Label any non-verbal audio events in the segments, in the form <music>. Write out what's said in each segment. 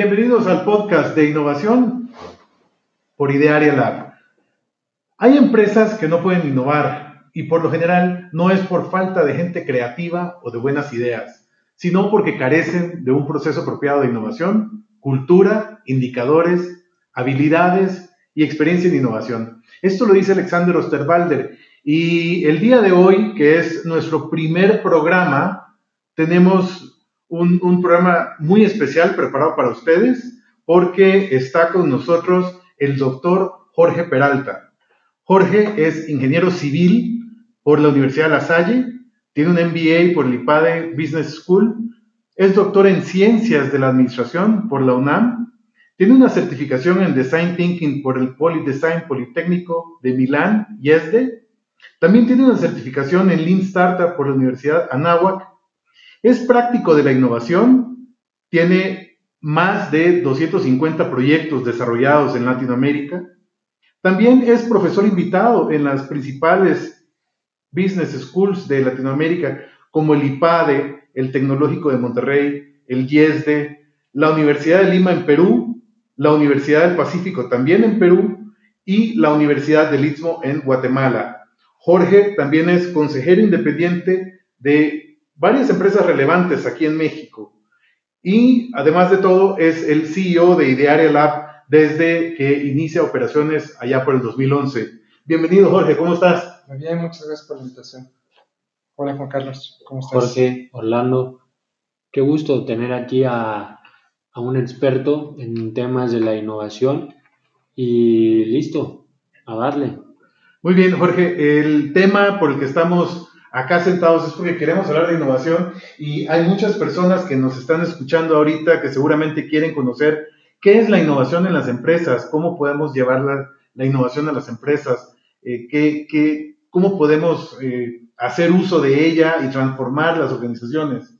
Bienvenidos al podcast de innovación por Idearia Lab. Hay empresas que no pueden innovar y por lo general no es por falta de gente creativa o de buenas ideas, sino porque carecen de un proceso apropiado de innovación, cultura, indicadores, habilidades y experiencia en innovación. Esto lo dice Alexander Osterwalder y el día de hoy, que es nuestro primer programa, tenemos un, programa muy especial preparado para ustedes porque está con nosotros el doctor Jorge Peralta. Jorge es ingeniero civil por la Universidad de La Salle, tiene un MBA por el IPADE Business School, es doctor en ciencias de la administración por la UNAM, tiene una certificación en Design Thinking por el Design Politécnico de Milán y también tiene una certificación en Lean Startup por la Universidad Anáhuac es práctico de la innovación, tiene más de 250 proyectos desarrollados en Latinoamérica. También es profesor invitado en las principales business schools de Latinoamérica, como el IPADE, el Tecnológico de Monterrey, el IESDE, la Universidad de Lima en Perú, la Universidad del Pacífico también en Perú y la Universidad del Istmo en Guatemala. Jorge también es consejero independiente de varias empresas relevantes aquí en México. Y además de todo, es el CEO de Idearia Lab desde que inicia operaciones allá por el 2011. Bienvenido, Jorge, ¿cómo estás? Muy bien, muchas gracias por la invitación. Hola, Juan Carlos, ¿cómo estás? Jorge, Orlando, qué gusto tener aquí a, a un experto en temas de la innovación y listo, a darle. Muy bien, Jorge, el tema por el que estamos acá sentados es porque queremos hablar de innovación y hay muchas personas que nos están escuchando ahorita que seguramente quieren conocer qué es la innovación en las empresas, cómo podemos llevar la, innovación a las empresas, eh, qué, cómo podemos eh, hacer uso de ella y transformar las organizaciones.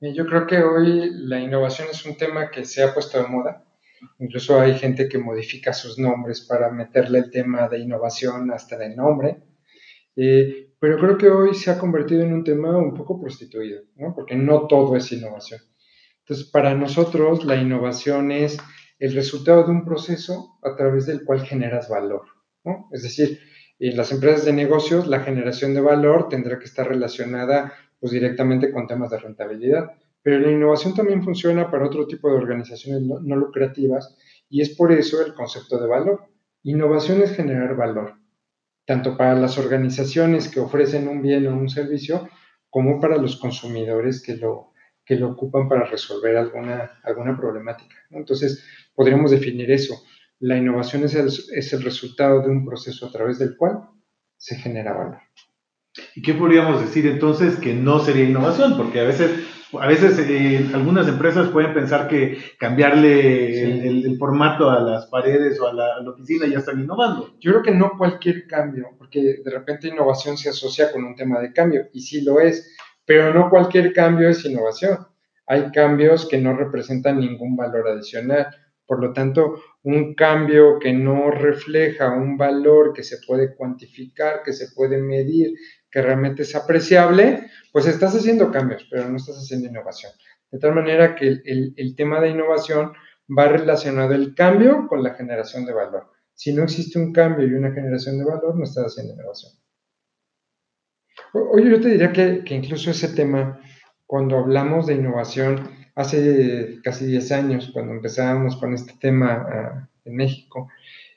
Yo creo que hoy la innovación es un tema que se ha puesto de moda. Incluso hay gente que modifica sus nombres para meterle el tema de innovación hasta el nombre. Eh, pero creo que hoy se ha convertido en un tema un poco prostituido, ¿no? porque no todo es innovación. Entonces, para nosotros la innovación es el resultado de un proceso a través del cual generas valor. ¿no? Es decir, en las empresas de negocios la generación de valor tendrá que estar relacionada pues, directamente con temas de rentabilidad, pero la innovación también funciona para otro tipo de organizaciones no, no lucrativas y es por eso el concepto de valor. Innovación es generar valor tanto para las organizaciones que ofrecen un bien o un servicio, como para los consumidores que lo, que lo ocupan para resolver alguna, alguna problemática. Entonces, podríamos definir eso. La innovación es el, es el resultado de un proceso a través del cual se genera valor. ¿Y qué podríamos decir entonces que no sería innovación? Porque a veces a veces eh, algunas empresas pueden pensar que cambiarle el, formato a las paredes o a la, oficina ya están innovando. Yo creo que no cualquier cambio, porque de repente innovación se asocia con un tema de cambio, y sí lo es, pero no cualquier cambio es innovación. Hay cambios que no representan ningún valor adicional. Por lo tanto, un cambio que no refleja un valor que se puede cuantificar, que se puede medir, que realmente es apreciable, pues estás haciendo cambios, pero no estás haciendo innovación. De tal manera que el, tema de innovación va relacionado el cambio con la generación de valor. Si no existe un cambio y una generación de valor, no estás haciendo innovación. Oye, yo te diría que, incluso ese tema, cuando hablamos de innovación, hace casi 10 años, cuando empezábamos con este tema ah, en México,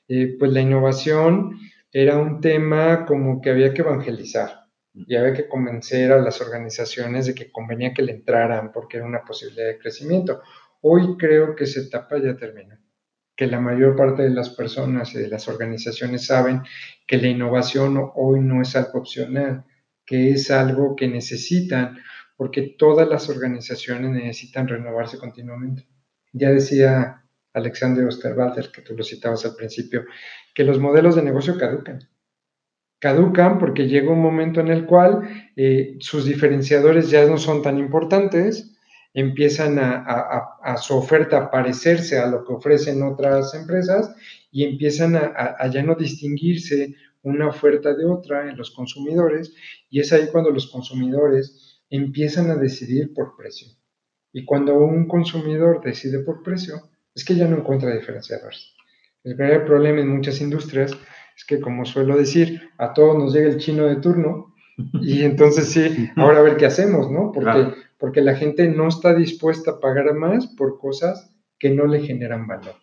eh, pues la innovación era un tema como que había que evangelizar y había que convencer a las organizaciones de que convenía que le entraran porque era una posibilidad de crecimiento. Hoy creo que esa etapa ya terminó, que la mayor parte de las personas y de las organizaciones saben que la innovación hoy no es algo opcional, que es algo que necesitan, porque todas las organizaciones necesitan renovarse continuamente. Ya decía Alexander Osterwalder, que tú lo citabas al principio, que los modelos de negocio caducan caducan porque llega un momento en el cual eh, sus diferenciadores ya no son tan importantes, empiezan a, su oferta a parecerse a lo que ofrecen otras empresas y empiezan a, ya no distinguirse una oferta de otra en los consumidores y es ahí cuando los consumidores empiezan a decidir por precio. Y cuando un consumidor decide por precio, es que ya no encuentra diferenciadores. El gran problema en muchas industrias es que, como suelo decir, a todos nos llega el chino de turno y <laughs> entonces sí, ahora a ver qué hacemos, ¿no? Porque, porque la gente no está dispuesta a pagar más por cosas que no le generan valor.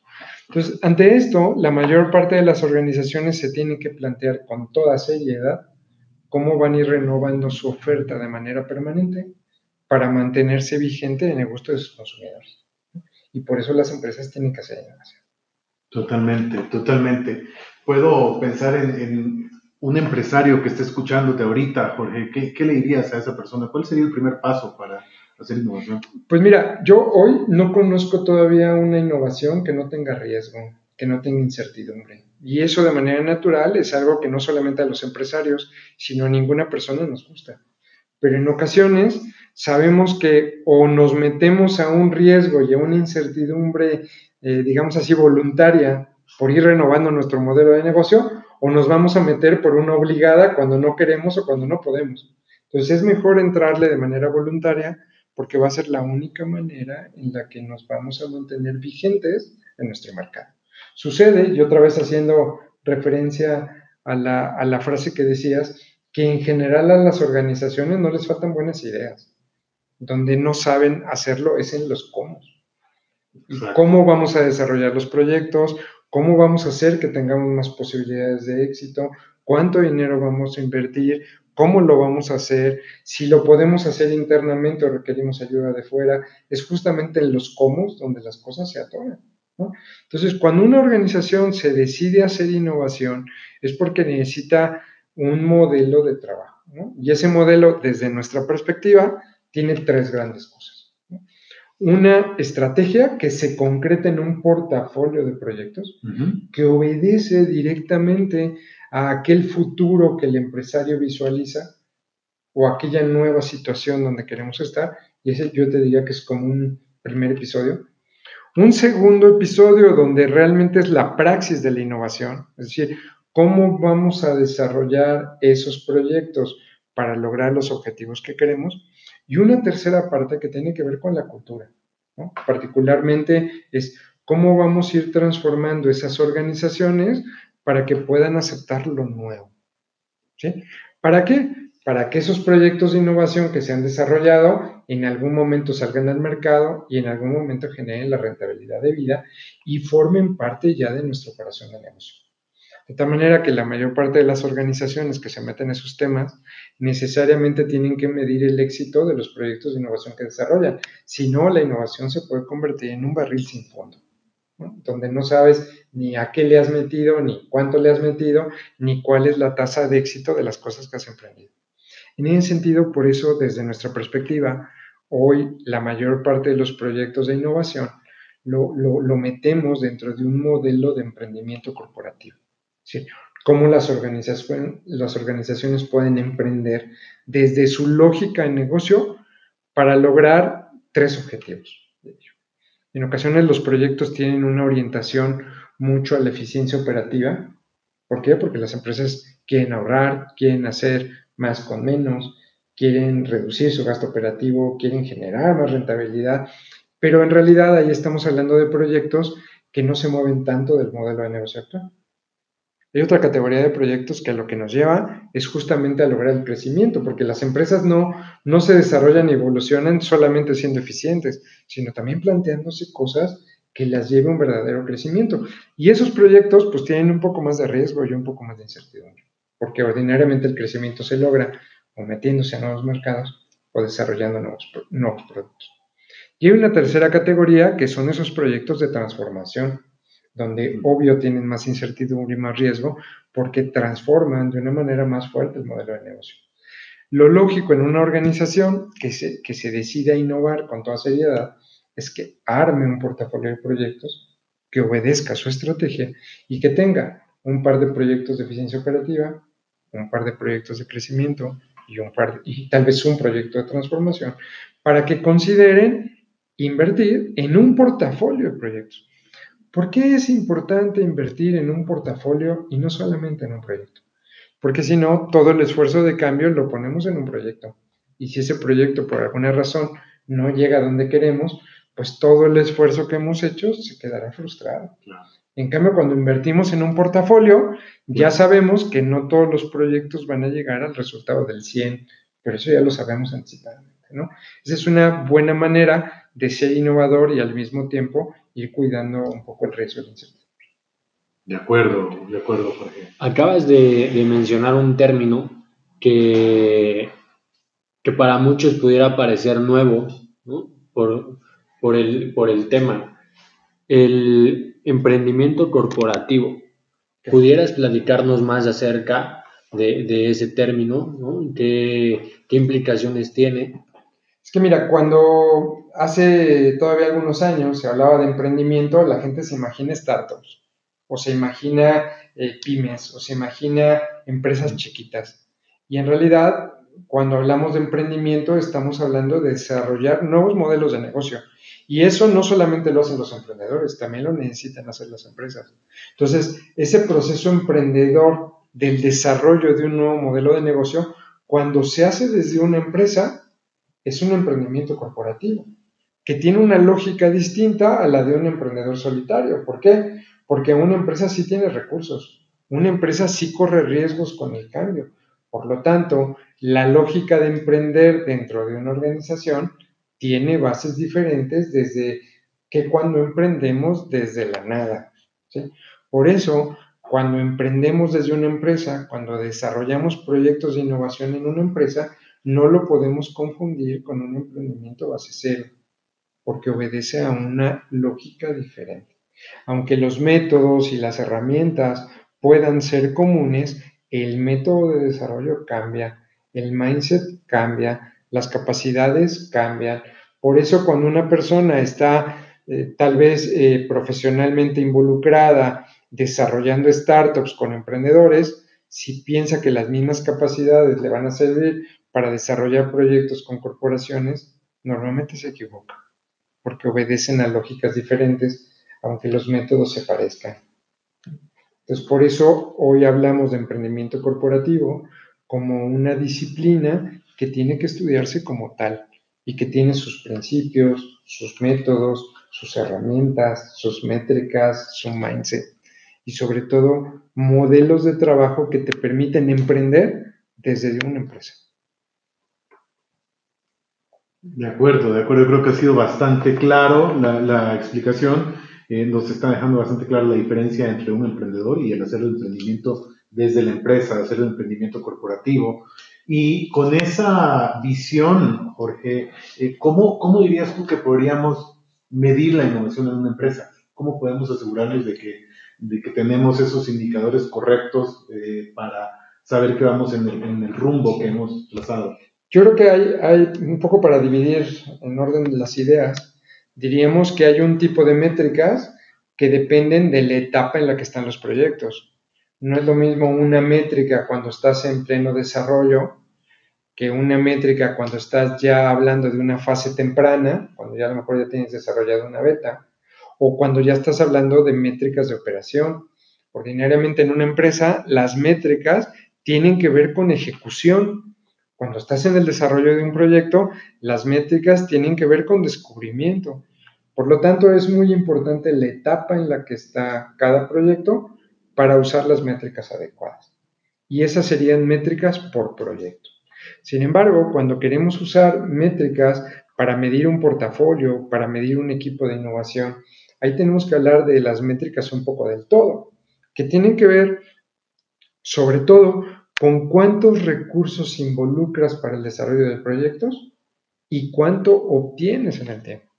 Entonces, ante esto, la mayor parte de las organizaciones se tienen que plantear con toda seriedad cómo van a ir renovando su oferta de manera permanente para mantenerse vigente en el gusto de sus consumidores. Y por eso las empresas tienen que hacer innovación. Totalmente, totalmente. Puedo pensar en, un empresario que esté escuchándote ahorita, Jorge. ¿qué, le dirías a esa persona? ¿Cuál sería el primer paso para hacer innovación? Pues mira, yo hoy no conozco todavía una innovación que no tenga riesgo, que no tenga incertidumbre. Y eso de manera natural es algo que no solamente a los empresarios, sino a ninguna persona nos gusta. Pero en ocasiones sabemos que o nos metemos a un riesgo y a una incertidumbre, eh, digamos así, voluntaria por ir renovando nuestro modelo de negocio, o nos vamos a meter por una obligada cuando no queremos o cuando no podemos. Entonces es mejor entrarle de manera voluntaria porque va a ser la única manera en la que nos vamos a mantener vigentes en nuestro mercado. Sucede, y otra vez haciendo referencia a la, a la frase que decías, que en general a las organizaciones no les faltan buenas ideas donde no saben hacerlo es en los cómo. ¿Cómo vamos a desarrollar los proyectos? ¿Cómo vamos a hacer que tengamos más posibilidades de éxito? ¿Cuánto dinero vamos a invertir? ¿Cómo lo vamos a hacer? Si lo podemos hacer internamente o requerimos ayuda de fuera, es justamente en los cómo donde las cosas se atoran. Entonces, cuando una organización se decide hacer innovación, es porque necesita un modelo de trabajo. Y ese modelo, desde nuestra perspectiva, tiene tres grandes cosas. Una estrategia que se concreta en un portafolio de proyectos que obedece directamente a aquel futuro que el empresario visualiza o aquella nueva situación donde queremos estar. Y ese yo te diría que es como un primer episodio. Un segundo episodio donde realmente es la praxis de la innovación, es decir, cómo vamos a desarrollar esos proyectos para lograr los objetivos que queremos. Y una tercera parte que tiene que ver con la cultura, particularmente es cómo vamos a ir transformando esas organizaciones para que puedan aceptar lo nuevo. ¿sí? ¿Para qué? Para que esos proyectos de innovación que se han desarrollado en algún momento salgan al mercado y en algún momento generen la rentabilidad de vida y formen parte ya de nuestro operación de negocio. De tal manera que la mayor parte de las organizaciones que se meten en esos temas necesariamente tienen que medir el éxito de los proyectos de innovación que desarrollan. Si no, la innovación se puede convertir en un barril sin fondo, donde no sabes ni a qué le has metido, ni cuánto le has metido, ni cuál es la tasa de éxito de las cosas que has emprendido. En ese sentido, por eso, desde nuestra perspectiva, hoy la mayor parte de los proyectos de innovación lo, lo metemos dentro de un modelo de emprendimiento corporativo. ¿Sí? Cómo las organizaciones, las organizaciones pueden emprender desde su lógica de negocio para lograr tres objetivos. En ocasiones los proyectos tienen una orientación mucho a la eficiencia operativa. ¿Por qué? Porque las empresas quieren ahorrar, quieren hacer más con menos, quieren reducir su gasto operativo, quieren generar más rentabilidad, pero en realidad ahí estamos hablando de proyectos que no se mueven tanto del modelo de negocio actual. Hay otra categoría de proyectos que a lo que nos lleva es justamente a lograr el crecimiento, porque las empresas no, no se desarrollan y evolucionan solamente siendo eficientes, sino también planteándose cosas que las lleve a un verdadero crecimiento. Y esos proyectos pues tienen un poco más de riesgo y un poco más de incertidumbre, porque ordinariamente el crecimiento se logra o metiéndose a nuevos mercados o desarrollando nuevos, nuevos productos. Y hay una tercera categoría que son esos proyectos de transformación donde obvio tienen más incertidumbre y más riesgo porque transforman de una manera más fuerte el modelo de negocio. Lo lógico en una organización que se, que se decida innovar con toda seriedad es que arme un portafolio de proyectos que obedezca su estrategia y que tenga un par de proyectos de eficiencia operativa, un par de proyectos de crecimiento y, un par y tal vez un proyecto de transformación para que consideren invertir en un portafolio de proyectos. ¿Por qué es importante invertir en un portafolio y no solamente en un proyecto? Porque si no, todo el esfuerzo de cambio lo ponemos en un proyecto. Y si ese proyecto por alguna razón no llega a donde queremos, pues todo el esfuerzo que hemos hecho se quedará frustrado. En cambio, cuando invertimos en un portafolio, ya sabemos que no todos los proyectos van a llegar al resultado del 100, pero eso ya lo sabemos anticipadamente, ¿no? Esa es una buena manera de ser innovador y al mismo tiempo ir cuidando un poco el riesgo de incertidumbre. De acuerdo, de acuerdo, Jorge. Acabas de, mencionar un término que, que para muchos pudiera parecer nuevo, ¿no? Por, por el, por el tema, el emprendimiento corporativo. ¿Pudieras platicarnos más acerca de, ese término? ¿Qué, implicaciones tiene? Es que mira, cuando hace todavía algunos años se hablaba de emprendimiento, la gente se imagina startups, o se imagina eh, pymes, o se imagina empresas chiquitas. Y en realidad, cuando hablamos de emprendimiento, estamos hablando de desarrollar nuevos modelos de negocio. Y eso no solamente lo hacen los emprendedores, también lo necesitan hacer las empresas. Entonces, ese proceso emprendedor del desarrollo de un nuevo modelo de negocio, cuando se hace desde una empresa, es un emprendimiento corporativo, que tiene una lógica distinta a la de un emprendedor solitario. ¿Por qué? Porque una empresa sí tiene recursos, una empresa sí corre riesgos con el cambio. Por lo tanto, la lógica de emprender dentro de una organización tiene bases diferentes desde que cuando emprendemos desde la nada. Por eso, cuando emprendemos desde una empresa, cuando desarrollamos proyectos de innovación en una empresa, no lo podemos confundir con un emprendimiento base cero, porque obedece a una lógica diferente. Aunque los métodos y las herramientas puedan ser comunes, el método de desarrollo cambia, el mindset cambia, las capacidades cambian. Por eso cuando una persona está eh, tal vez eh, profesionalmente involucrada desarrollando startups con emprendedores, si piensa que las mismas capacidades le van a servir para desarrollar proyectos con corporaciones, normalmente se equivoca, porque obedecen a lógicas diferentes, aunque los métodos se parezcan. Entonces, por eso hoy hablamos de emprendimiento corporativo como una disciplina que tiene que estudiarse como tal y que tiene sus principios, sus métodos, sus herramientas, sus métricas, su mindset y sobre todo modelos de trabajo que te permiten emprender desde una empresa. De acuerdo, de acuerdo. Creo que ha sido bastante claro la, explicación. Eh, nos está dejando bastante clara la diferencia entre un emprendedor y el hacer el emprendimiento desde la empresa, hacer el emprendimiento corporativo. Y con esa visión, Jorge, eh, ¿cómo, ¿cómo, dirías tú que podríamos medir la innovación en una empresa? ¿Cómo podemos asegurarnos de que, de que tenemos esos indicadores correctos eh, para saber que vamos en el, en el, rumbo que hemos trazado? Yo creo que hay, un poco para dividir en orden de las ideas. Diríamos que hay un tipo de métricas que dependen de la etapa en la que están los proyectos. No es lo mismo una métrica cuando estás en pleno desarrollo que una métrica cuando estás ya hablando de una fase temprana, cuando ya a lo mejor ya tienes desarrollado una beta, o cuando ya estás hablando de métricas de operación. Ordinariamente en una empresa las métricas tienen que ver con ejecución. Cuando estás en el desarrollo de un proyecto, las métricas tienen que ver con descubrimiento. Por lo tanto, es muy importante la etapa en la que está cada proyecto para usar las métricas adecuadas. Y esas serían métricas por proyecto. Sin embargo, cuando queremos usar métricas para medir un portafolio, para medir un equipo de innovación, ahí tenemos que hablar de las métricas un poco del todo, que tienen que ver sobre todo con cuántos recursos involucras para el desarrollo de proyectos y cuánto obtienes en el tiempo.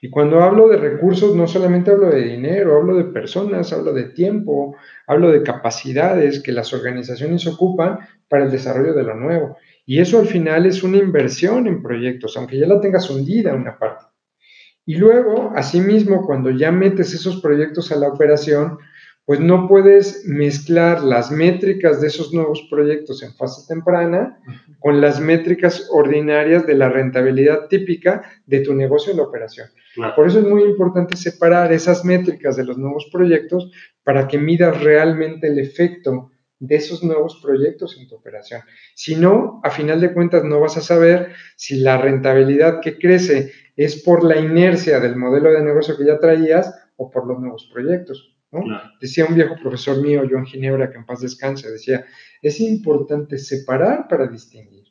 Y cuando hablo de recursos, no solamente hablo de dinero, hablo de personas, hablo de tiempo, hablo de capacidades que las organizaciones ocupan para el desarrollo de lo nuevo. Y eso al final es una inversión en proyectos, aunque ya la tengas hundida una parte. Y luego, asimismo, cuando ya metes esos proyectos a la operación, pues no puedes mezclar las métricas de esos nuevos proyectos en fase temprana con las métricas ordinarias de la rentabilidad típica de tu negocio en la operación. Por eso es muy importante separar esas métricas de los nuevos proyectos para que midas realmente el efecto de esos nuevos proyectos en tu operación. Si no, a final de cuentas no vas a saber si la rentabilidad que crece es por la inercia del modelo de negocio que ya traías o por los nuevos proyectos. Decía un viejo profesor mío, Joan Ginebra, que en paz descanse, decía, es importante separar para distinguir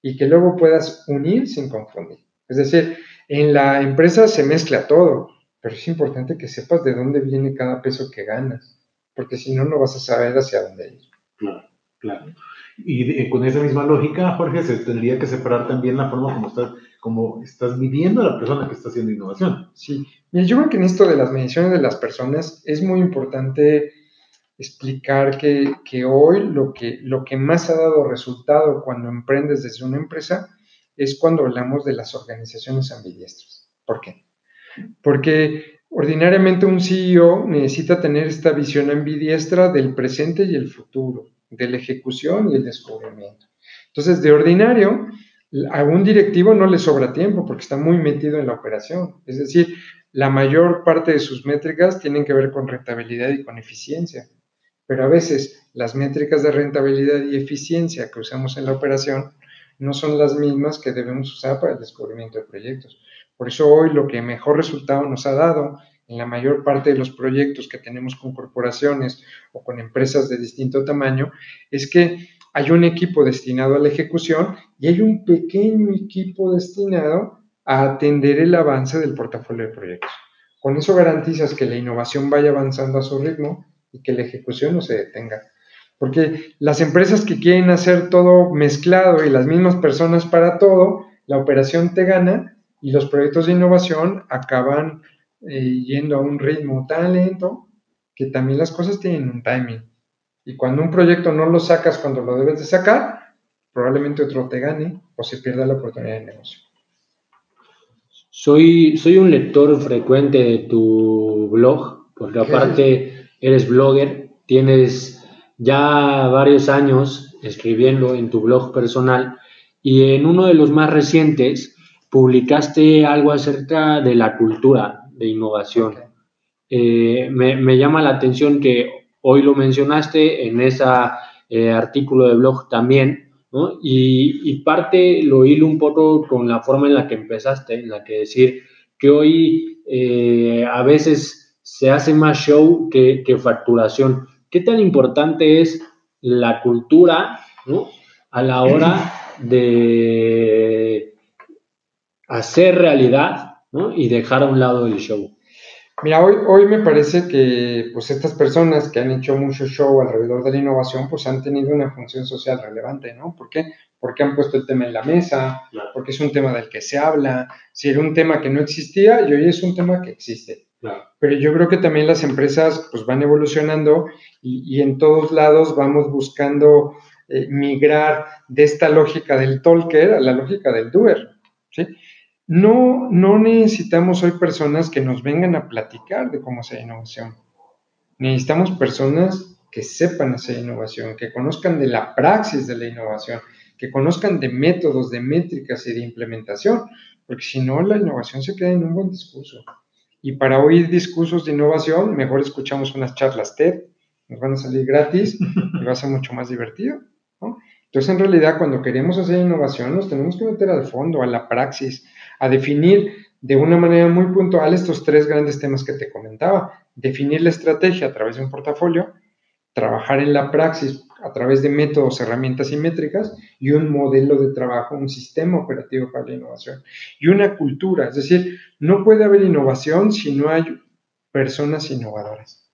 y que luego puedas unir sin confundir. Es decir, en la empresa se mezcla todo, pero es importante que sepas de dónde viene cada peso que ganas, porque si no, no vas a saber hacia dónde ir. Claro, claro. Y con esa misma lógica, Jorge, se tendría que separar también la forma como estás, como estás midiendo a la persona que está haciendo innovación. Sí, y yo creo que en esto de las mediciones de las personas es muy importante explicar que, que, hoy lo que, lo que más ha dado resultado cuando emprendes desde una empresa es cuando hablamos de las organizaciones ambidiestras. ¿Por qué? Porque ordinariamente un CEO necesita tener esta visión ambidiestra del presente y el futuro, de la ejecución y el descubrimiento. Entonces, de ordinario, a un directivo no le sobra tiempo porque está muy metido en la operación. Es decir, la mayor parte de sus métricas tienen que ver con rentabilidad y con eficiencia. Pero a veces las métricas de rentabilidad y eficiencia que usamos en la operación no son las mismas que debemos usar para el descubrimiento de proyectos. Por eso hoy lo que mejor resultado nos ha dado en la mayor parte de los proyectos que tenemos con corporaciones o con empresas de distinto tamaño es que hay un equipo destinado a la ejecución y hay un pequeño equipo destinado a atender el avance del portafolio de proyectos. Con eso garantizas que la innovación vaya avanzando a su ritmo y que la ejecución no se detenga. Porque las empresas que quieren hacer todo mezclado y las mismas personas para todo, la operación te gana y los proyectos de innovación acaban eh, yendo a un ritmo tan lento que también las cosas tienen un timing. Y cuando un proyecto no lo sacas cuando lo debes de sacar, probablemente otro te gane o se pierda la oportunidad de negocio. Soy, soy un lector frecuente de tu blog, porque aparte eres blogger, tienes ya varios años escribiendo en tu blog personal y en uno de los más recientes publicaste algo acerca de la cultura de innovación. Eh, me, llama la atención que hoy lo mencionaste en ese eh, artículo de blog también, ¿no? y, parte lo hilo un poco con la forma en la que empezaste, en la que decir que hoy eh, a veces se hace más show que, que facturación. ¿Qué tan importante es la cultura a la hora <clears throat> de hacer realidad y dejar a un lado el show? Mira, hoy, hoy me parece que pues estas personas que han hecho mucho show alrededor de la innovación, pues han tenido una función social relevante, ¿no? ¿Por qué? Porque han puesto el tema en la mesa, porque es un tema del que se habla. Si era un tema que no existía y hoy es un tema que existe. Pero yo creo que también las empresas pues van evolucionando y, en todos lados vamos buscando eh, migrar de esta lógica del talker a la lógica del doer. ¿sí? No, no necesitamos hoy personas que nos vengan a platicar de cómo hacer innovación. Necesitamos personas que sepan hacer innovación, que conozcan de la praxis de la innovación, que conozcan de métodos, de métricas y de implementación, porque si no, la innovación se queda en un buen discurso. Y para oír discursos de innovación, mejor escuchamos unas charlas TED, nos van a salir gratis y va a ser mucho más divertido. Entonces, en realidad, cuando queremos hacer innovación, nos tenemos que meter al fondo, a la praxis, a definir de una manera muy puntual estos tres grandes temas que te comentaba. Definir la estrategia a través de un portafolio, trabajar en la praxis a través de métodos, herramientas y métricas y un modelo de trabajo, un sistema operativo para la innovación y una cultura. Es decir, no puede haber innovación si no hay personas innovadoras.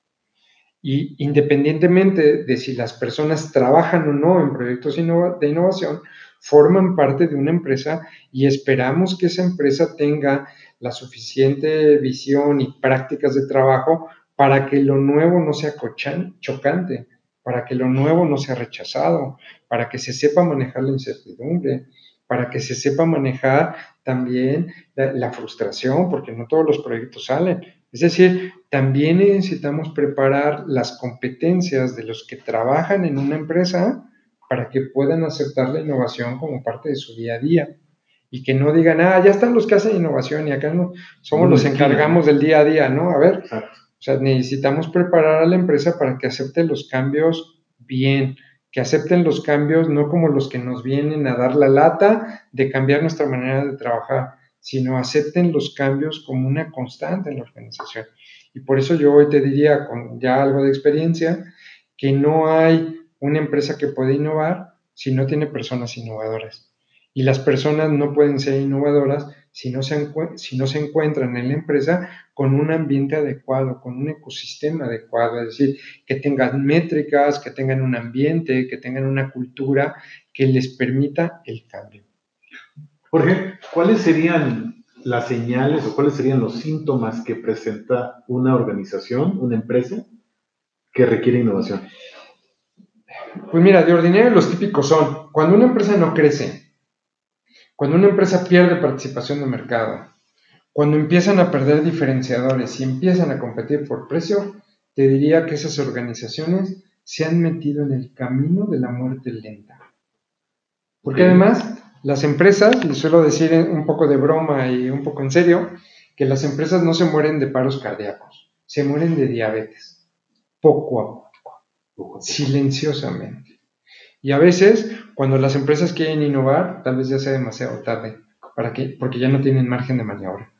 Y independientemente de si las personas trabajan o no en proyectos de innovación, forman parte de una empresa y esperamos que esa empresa tenga la suficiente visión y prácticas de trabajo para que lo nuevo no sea chocante, para que lo nuevo no sea rechazado, para que se sepa manejar la incertidumbre, para que se sepa manejar también la, frustración, porque no todos los proyectos salen. Es decir, también necesitamos preparar las competencias de los que trabajan en una empresa para que puedan aceptar la innovación como parte de su día a día y que no digan, ah, ya están los que hacen innovación y acá no somos los encargamos del día a día, ¿no? A ver, o sea, necesitamos preparar a la empresa para que acepte los cambios bien, que acepten los cambios no como los que nos vienen a dar la lata de cambiar nuestra manera de trabajar, sino acepten los cambios como una constante en la organización. Y por eso yo hoy te diría, con ya algo de experiencia, que no hay una empresa que puede innovar si no tiene personas innovadoras. Y las personas no pueden ser innovadoras si no, se si no se encuentran en la empresa con un ambiente adecuado, con un ecosistema adecuado, es decir, que tengan métricas, que tengan un ambiente, que tengan una cultura que les permita el cambio. Jorge, ¿cuáles serían las señales o cuáles serían los síntomas que presenta una organización, una empresa que requiere innovación? Pues mira, de ordinario los típicos son, cuando una empresa no crece, cuando una empresa pierde participación de mercado, cuando empiezan a perder diferenciadores y empiezan a competir por precio, te diría que esas organizaciones se han metido en el camino de la muerte lenta. Porque además, las empresas, y suelo decir un poco de broma y un poco en serio, que las empresas no se mueren de paros cardíacos, se mueren de diabetes, poco a poco, silenciosamente. Y a veces, cuando las empresas quieren innovar, tal vez ya sea demasiado tarde, para que, porque ya no tienen margen de maniobra.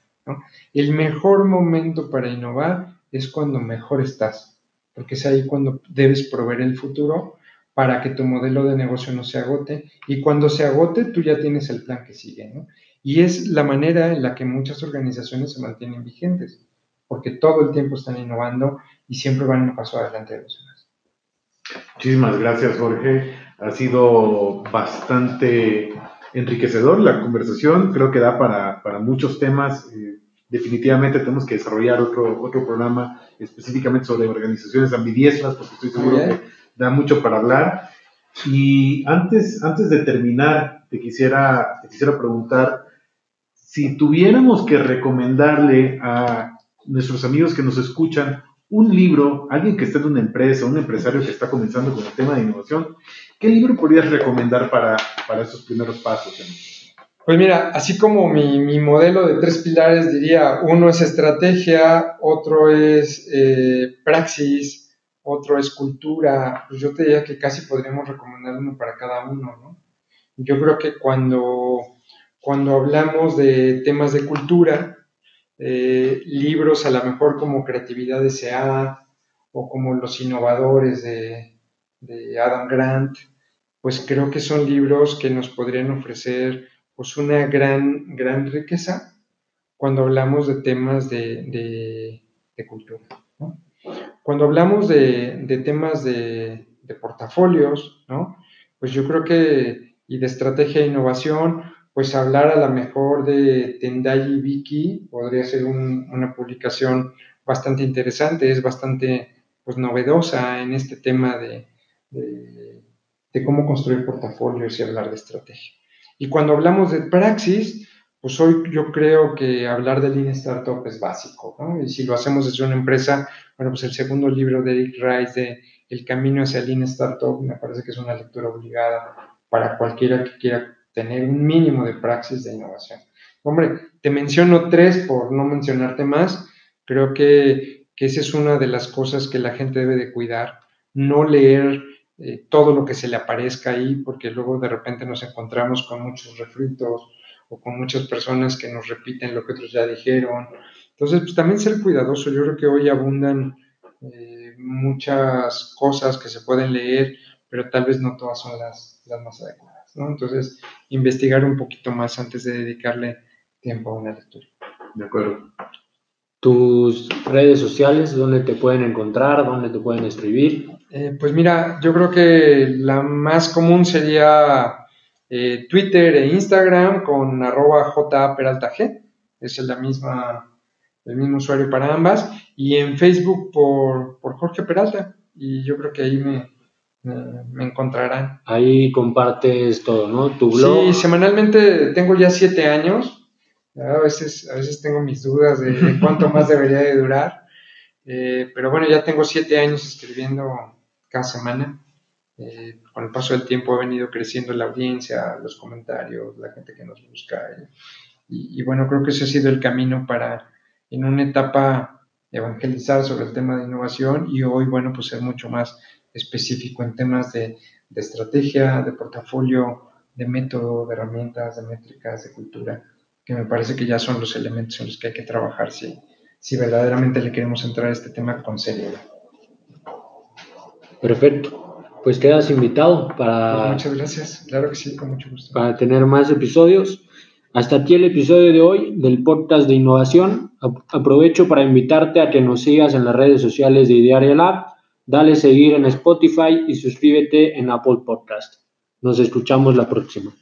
El mejor momento para innovar es cuando mejor estás, porque es ahí cuando debes proveer el futuro para que tu modelo de negocio no se agote y cuando se agote tú ya tienes el plan que sigue. Y es la manera en la que muchas organizaciones se mantienen vigentes, porque todo el tiempo están innovando y siempre van un paso adelante de los. Muchísimas gracias, Jorge ha sido bastante enriquecedor la conversación, creo que da para, para muchos temas. Eh, definitivamente tenemos que desarrollar otro, otro programa específicamente sobre organizaciones ambidiestras, porque estoy seguro que da mucho para hablar. Y antes, antes de terminar, te quisiera, te quisiera preguntar si tuviéramos que recomendarle a nuestros amigos que nos escuchan un libro, alguien que esté en una empresa, un empresario que está comenzando con el tema de innovación, ¿qué libro podrías recomendar para, para esos primeros pasos? Pues mira, así como mi, modelo de tres pilares diría, uno es estrategia, otro es eh, praxis, otro es cultura, pues yo te diría que casi podríamos recomendar uno para cada uno, ¿no? Yo creo que cuando, cuando hablamos de temas de cultura, eh, libros a lo mejor como Creatividad S.A. o como Los Innovadores de, Adam Grant, pues creo que son libros que nos podrían ofrecer pues una gran, gran riqueza cuando hablamos de temas de, cultura. Cuando hablamos de, temas de, portafolios, ¿no? pues yo creo que, y de estrategia e innovación, pues hablar a lo mejor de Tendai y Vicky podría ser una publicación bastante interesante, es bastante pues, novedosa en este tema de, de, cómo construir portafolios y hablar de estrategia. Y cuando hablamos de praxis, pues hoy yo creo que hablar de Lean Startup es básico, ¿no? Y si lo hacemos desde una empresa, bueno, pues el segundo libro de Eric Rice de El camino hacia Lean Startup me parece que es una lectura obligada para cualquiera que quiera tener un mínimo de praxis de innovación. Hombre, te menciono tres por no mencionarte más. Creo que, que esa es una de las cosas que la gente debe de cuidar. No leer eh, todo lo que se le aparezca ahí, porque luego de repente nos encontramos con muchos refritos o con muchas personas que nos repiten lo que otros ya dijeron. Entonces, pues también ser cuidadoso. Yo creo que hoy abundan eh, muchas cosas que se pueden leer, pero tal vez no todas son las, las más adecuadas. Entonces, investigar un poquito más antes de dedicarle tiempo a una lectura. De acuerdo. ¿Tus redes sociales, dónde te pueden encontrar, dónde te pueden escribir? Eh, pues mira, yo creo que la más común sería eh, Twitter e Instagram con arroba G, es la misma, el mismo usuario para ambas, y en Facebook por, por Jorge Peralta, y yo creo que ahí me, me encontrarán. Ahí compartes todo, ¿no? Tu blog. Sí, semanalmente tengo ya siete años. A veces, a veces tengo mis dudas de, cuánto más debería de durar. Eh, pero bueno, ya tengo siete años escribiendo cada semana. Eh, con el paso del tiempo ha venido creciendo la audiencia, los comentarios, la gente que nos busca. Y, y bueno, creo que ese ha sido el camino para, en una etapa, evangelizar sobre el tema de innovación y hoy, bueno, pues ser mucho más específico en temas de, de estrategia, de portafolio, de método, de herramientas, de métricas, de cultura, que me parece que ya son los elementos en los que hay que trabajar si, si verdaderamente le queremos entrar a este tema con seriedad. Perfecto. Pues quedas invitado para... Pues muchas gracias, claro que sí, con mucho gusto. Para tener más episodios. Hasta aquí el episodio de hoy del podcast de innovación. Aprovecho para invitarte a que nos sigas en las redes sociales de Idearia Lab, dale seguir en Spotify y suscríbete en Apple Podcast. Nos escuchamos la próxima.